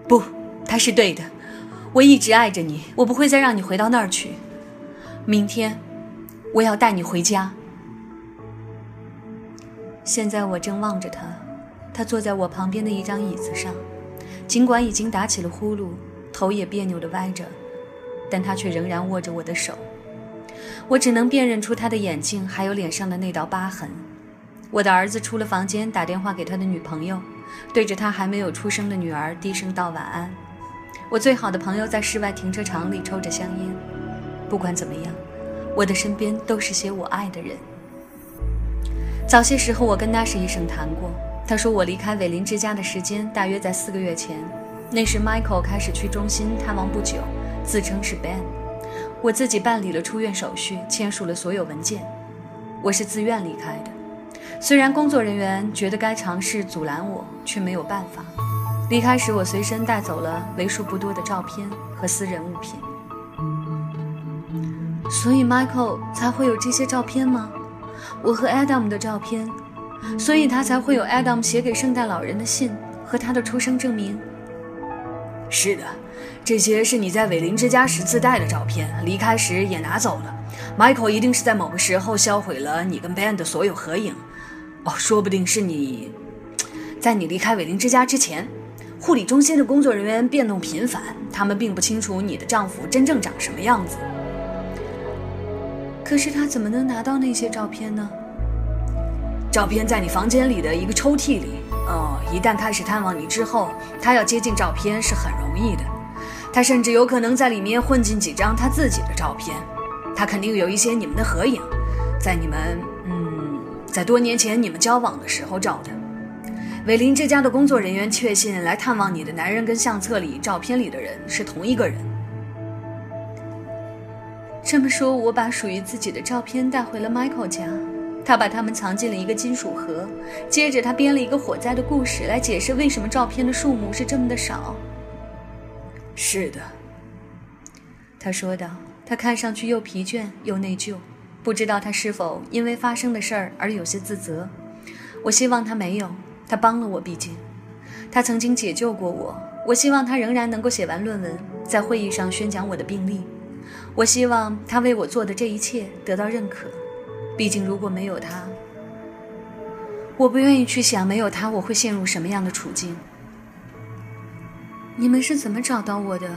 S1: 不，他是对的。我一直爱着你，我不会再让你回到那儿去。明天，我要带你回家。现在我正望着他，他坐在我旁边的一张椅子上，尽管已经打起了呼噜，头也别扭的歪着，但他却仍然握着我的手。我只能辨认出他的眼睛，还有脸上的那道疤痕。我的儿子出了房间，打电话给他的女朋友，对着他还没有出生的女儿低声道晚安。我最好的朋友在室外停车场里抽着香烟。不管怎么样，我的身边都是些我爱的人。早些时候，我跟纳什医生谈过，他说我离开韦林之家的时间大约在四个月前。那时，Michael 开始去中心探望不久，自称是 Ben。我自己办理了出院手续，签署了所有文件。我是自愿离开的，虽然工作人员觉得该尝试阻拦我，却没有办法。离开时，我随身带走了为数不多的照片和私人物品。所以，Michael 才会有这些照片吗？我和 Adam 的照片，所以他才会有 Adam 写给圣诞老人的信和他的出生证明。
S2: 是的。这些是你在伟林之家时自带的照片，离开时也拿走了。Michael 一定是在某个时候销毁了你跟 Ben 的所有合影。哦，说不定是你，在你离开伟林之家之前，护理中心的工作人员变动频繁，他们并不清楚你的丈夫真正长什么样子。
S1: 可是他怎么能拿到那些照片呢？
S2: 照片在你房间里的一个抽屉里。哦，一旦开始探望你之后，他要接近照片是很容易的。他甚至有可能在里面混进几张他自己的照片，他肯定有一些你们的合影，在你们嗯，在多年前你们交往的时候照的。韦林这家的工作人员确信来探望你的男人跟相册里照片里的人是同一个人。
S1: 这么说，我把属于自己的照片带回了 Michael 家，他把它们藏进了一个金属盒，接着他编了一个火灾的故事来解释为什么照片的数目是这么的少。
S2: 是的，
S1: 他说道。他看上去又疲倦又内疚。不知道他是否因为发生的事儿而有些自责。我希望他没有，他帮了我，毕竟他曾经解救过我。我希望他仍然能够写完论文，在会议上宣讲我的病例。我希望他为我做的这一切得到认可。毕竟如果没有他，我不愿意去想没有他我会陷入什么样的处境。你们是怎么找到我的？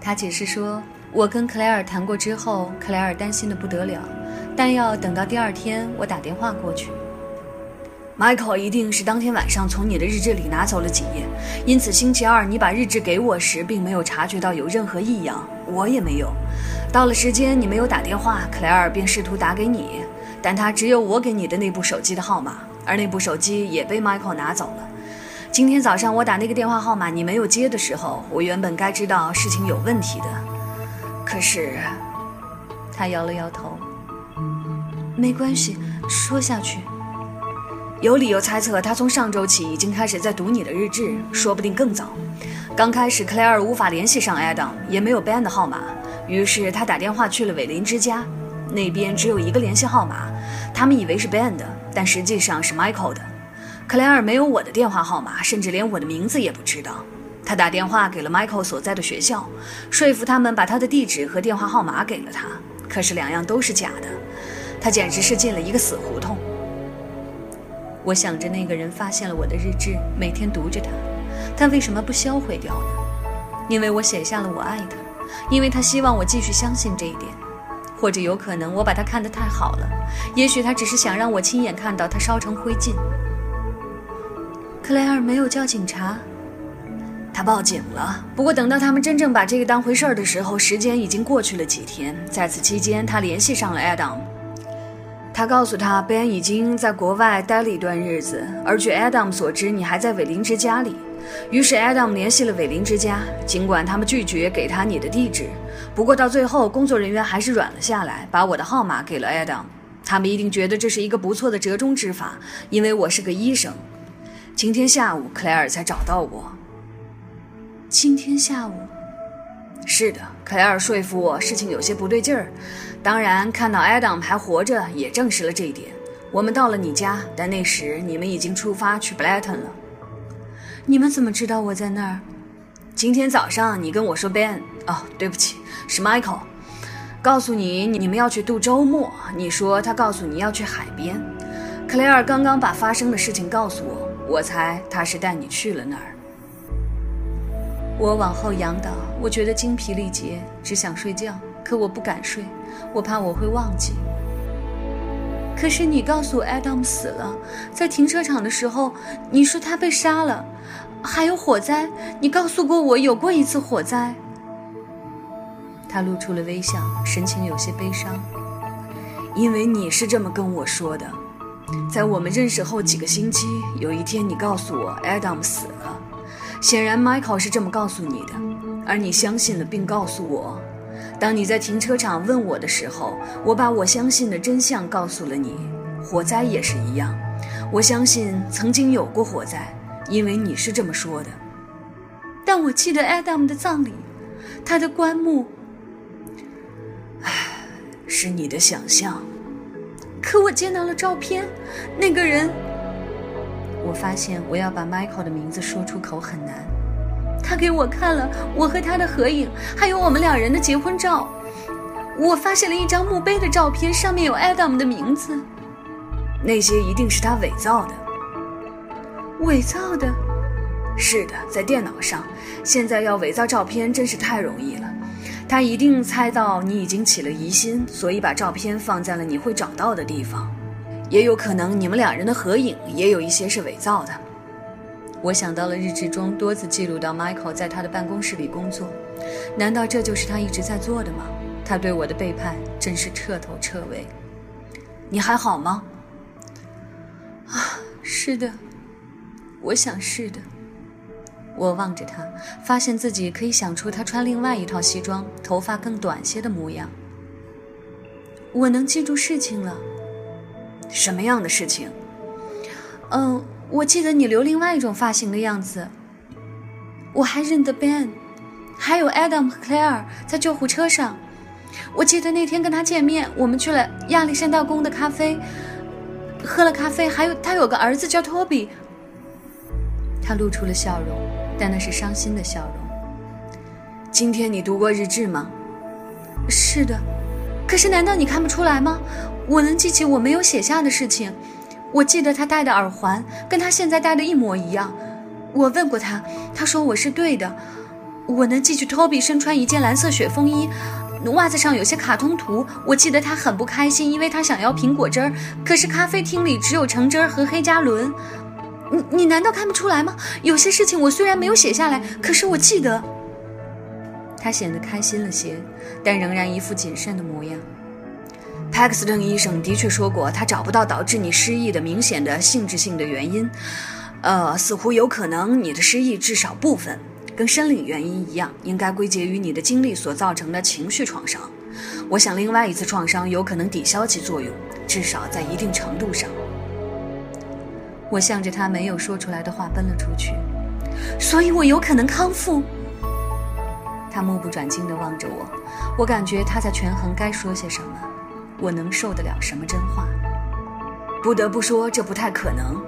S1: 他解释说，我跟克莱尔谈过之后，克莱尔担心的不得了，但要等到第二天我打电话过去。Michael 一定是当天晚上从你的日志里拿走了几页，因此星期二你把日志给我时，并没有察觉到有任何异样，我也没有。到了时间你没有打电话，克莱尔便试图打给你，但他只有我给你的那部手机的号码，而那部手机也被 Michael 拿走了。今天早上我打那个电话号码，你没有接的时候，我原本该知道事情有问题的。可是，他摇了摇头。没关系，说下去。有理由猜测，他从上周起已经开始在读你的日志，说不定更早。刚开始，克莱尔无法联系上 Adam，也没有 Ben 的号码，于是他打电话去了韦林之家，那边只有一个联系号码，他们以为是 Ben 的，但实际上是 Michael 的。克莱尔没有我的电话号码，甚至连我的名字也不知道。他打电话给了 Michael 所在的学校，说服他们把他的地址和电话号码给了他。可是两样都是假的，他简直是进了一个死胡同。我想着那个人发现了我的日志，每天读着它，他为什么不销毁掉呢？因为我写下了我爱他，因为他希望我继续相信这一点，或者有可能我把他看得太好了，也许他只是想让我亲眼看到他烧成灰烬。克莱尔没有叫警察，他报警了。不过等到他们真正把这个当回事儿的时候，时间已经过去了几天。在此期间，他联系上了 Adam，他告诉他 Ben 已经在国外待了一段日子，而据 Adam 所知，你还在韦林之家里。于是 Adam 联系了韦林之家，尽管他们拒绝给他你的地址，不过到最后，工作人员还是软了下来，把我的号码给了 Adam。他们一定觉得这是一个不错的折中之法，因为我是个医生。今天下午，克莱尔才找到我。今天下午，是的，克莱尔说服我事情有些不对劲儿。当然，看到 Adam 还活着，也证实了这一点。我们到了你家，但那时你们已经出发去 Blatton 了。你们怎么知道我在那儿？今天早上你跟我说 Ben，哦，对不起，是 Michael，告诉你你们要去度周末。你说他告诉你要去海边。克莱尔刚刚把发生的事情告诉我。我猜他是带你去了那儿。我往后仰倒，我觉得精疲力竭，只想睡觉，可我不敢睡，我怕我会忘记。可是你告诉我 Adam 死了，在停车场的时候，你说他被杀了，还有火灾，你告诉过我有过一次火灾。他露出了微笑，神情有些悲伤，因为你是这么跟我说的。在我们认识后几个星期，有一天你告诉我 Adam 死了。显然 Michael 是这么告诉你的，而你相信了，并告诉我。当你在停车场问我的时候，我把我相信的真相告诉了你。火灾也是一样，我相信曾经有过火灾，因为你是这么说的。但我记得 Adam 的葬礼，他的棺木，唉，是你的想象。可我见到了照片，那个人。我发现我要把 Michael 的名字说出口很难。他给我看了我和他的合影，还有我们两人的结婚照。我发现了一张墓碑的照片，上面有 Adam 的名字。那些一定是他伪造的。伪造的？是的，在电脑上。现在要伪造照片真是太容易了。他一定猜到你已经起了疑心，所以把照片放在了你会找到的地方。也有可能你们两人的合影也有一些是伪造的。我想到了日志中多次记录到 Michael 在他的办公室里工作，难道这就是他一直在做的吗？他对我的背叛真是彻头彻尾。你还好吗？啊，是的，我想是的。我望着他，发现自己可以想出他穿另外一套西装、头发更短些的模样。我能记住事情了。什么样的事情？嗯，我记得你留另外一种发型的样子。我还认得 Ben，还有 Adam 和 Claire 在救护车上。我记得那天跟他见面，我们去了亚历山大宫的咖啡，喝了咖啡，还有他有个儿子叫托比。他露出了笑容，但那是伤心的笑容。
S2: 今天你读过日志吗？
S1: 是的。可是难道你看不出来吗？我能记起我没有写下的事情。我记得他戴的耳环跟他现在戴的一模一样。我问过他，他说我是对的。我能记起托比身穿一件蓝色雪风衣，袜子上有些卡通图。我记得他很不开心，因为他想要苹果汁儿，可是咖啡厅里只有橙汁儿和黑加仑。你你难道看不出来吗？有些事情我虽然没有写下来，可是我记得。他显得开心了些，但仍然一副谨慎的模样。
S2: 帕克斯顿医生的确说过，他找不到导致你失忆的明显的性质性的原因。呃，似乎有可能你的失忆至少部分。跟生理原因一样，应该归结于你的经历所造成的情绪创伤。我想，另外一次创伤有可能抵消其作用，至少在一定程度上。
S1: 我向着他没有说出来的话奔了出去，所以我有可能康复。他目不转睛地望着我，我感觉他在权衡该说些什么。我能受得了什么真话？
S2: 不得不说，这不太可能。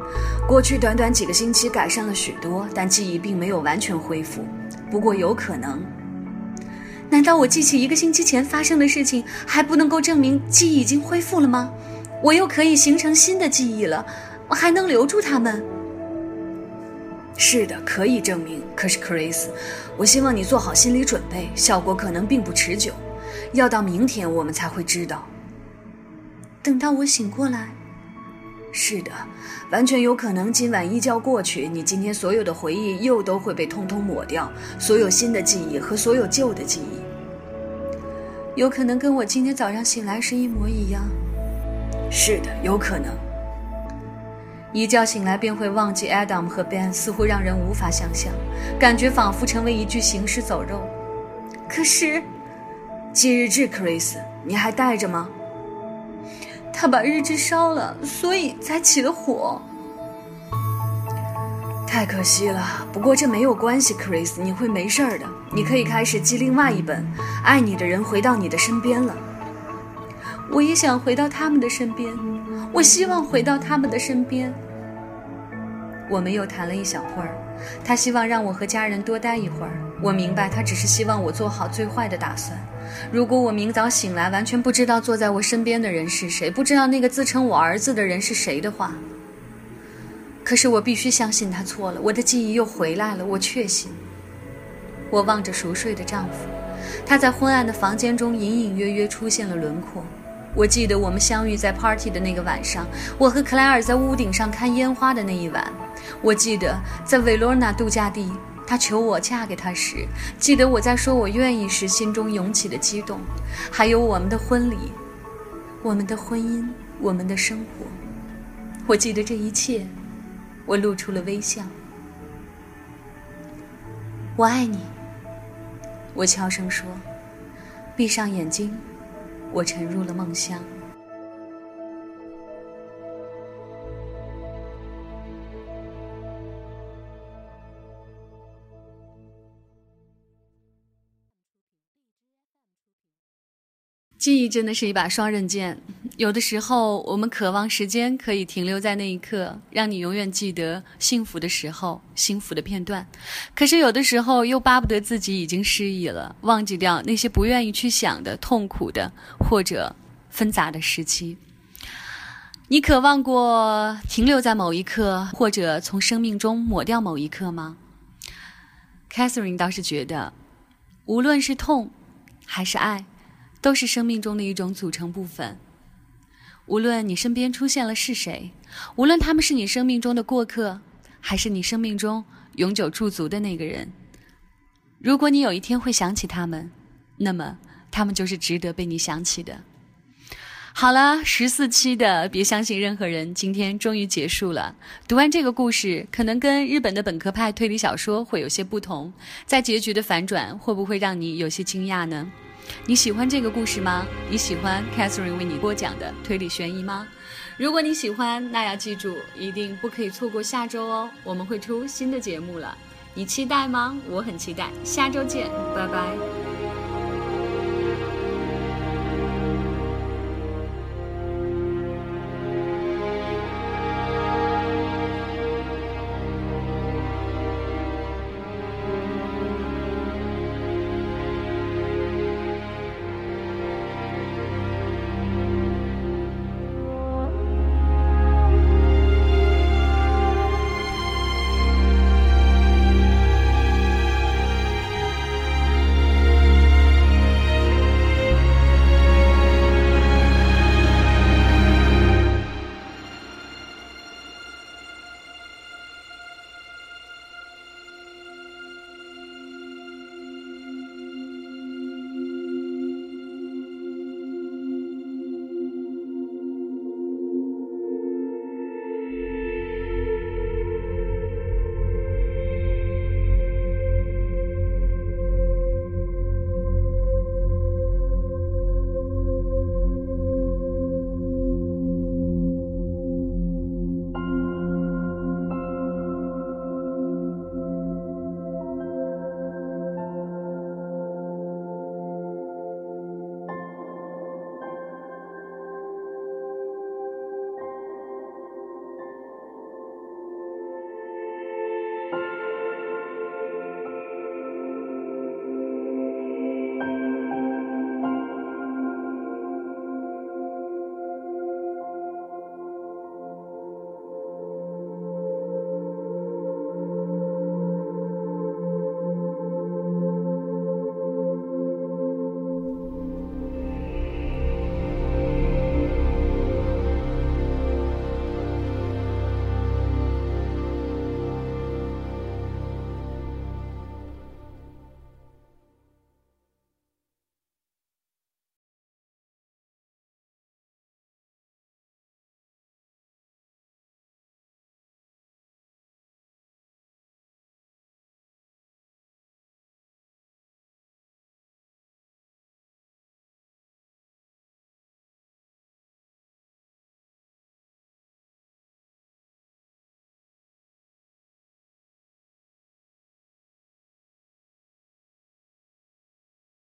S2: 过去短短几个星期改善了许多，但记忆并没有完全恢复。不过有可能。
S1: 难道我记起一个星期前发生的事情，还不能够证明记忆已经恢复了吗？我又可以形成新的记忆了，我还能留住他们？
S2: 是的，可以证明。可是，Chris，我希望你做好心理准备，效果可能并不持久，要到明天我们才会知道。
S1: 等到我醒过来。
S2: 是的，完全有可能。今晚一觉过去，你今天所有的回忆又都会被通通抹掉，所有新的记忆和所有旧的记忆，
S1: 有可能跟我今天早上醒来时一模一样。
S2: 是的，有可能。
S1: 一觉醒来便会忘记 Adam 和 Ben，似乎让人无法想象，感觉仿佛成为一具行尸走肉。可是，
S2: 记日志，Chris，你还带着吗？
S1: 他把日志烧了，所以才起了火。
S2: 太可惜了，不过这没有关系，Chris，你会没事儿的。你可以开始记另外一本，爱你的人回到你的身边了。
S1: 我也想回到他们的身边，我希望回到他们的身边。我们又谈了一小会儿，他希望让我和家人多待一会儿。我明白，他只是希望我做好最坏的打算。如果我明早醒来，完全不知道坐在我身边的人是谁，不知道那个自称我儿子的人是谁的话，可是我必须相信他错了。我的记忆又回来了，我确信。我望着熟睡的丈夫，他在昏暗的房间中隐隐约约出现了轮廓。我记得我们相遇在 party 的那个晚上，我和克莱尔在屋顶上看烟花的那一晚。我记得在维罗纳度假地。他求我嫁给他时，记得我在说我愿意时心中涌起的激动，还有我们的婚礼，我们的婚姻，我们的生活。我记得这一切，我露出了微笑。我爱你，我悄声说。闭上眼睛，我沉入了梦乡。记忆真的是一把双刃剑，有的时候我们渴望时间可以停留在那一刻，让你永远记得幸福的时候、幸福的片段；可是有的时候又巴不得自己已经失忆了，忘记掉那些不愿意去想的痛苦的或者纷杂的时期。你渴望过停留在某一刻，或者从生命中抹掉某一刻吗？Catherine 倒是觉得，无论是痛还是爱。都是生命中的一种组成部分。无论你身边出现了是谁，无论他们是你生命中的过客，还是你生命中永久驻足的那个人，如果你有一天会想起他们，那么他们就是值得被你想起的。好了，十四期的《别相信任何人》今天终于结束了。读完这个故事，可能跟日本的本科派推理小说会有些不同，在结局的反转会不会让你有些惊讶呢？你喜欢这个故事吗？你喜欢 Catherine 为你播讲的推理悬疑吗？如果你喜欢，那要记住，一定不可以错过下周哦，我们会出新的节目了。你期待吗？我很期待。下周见，拜拜。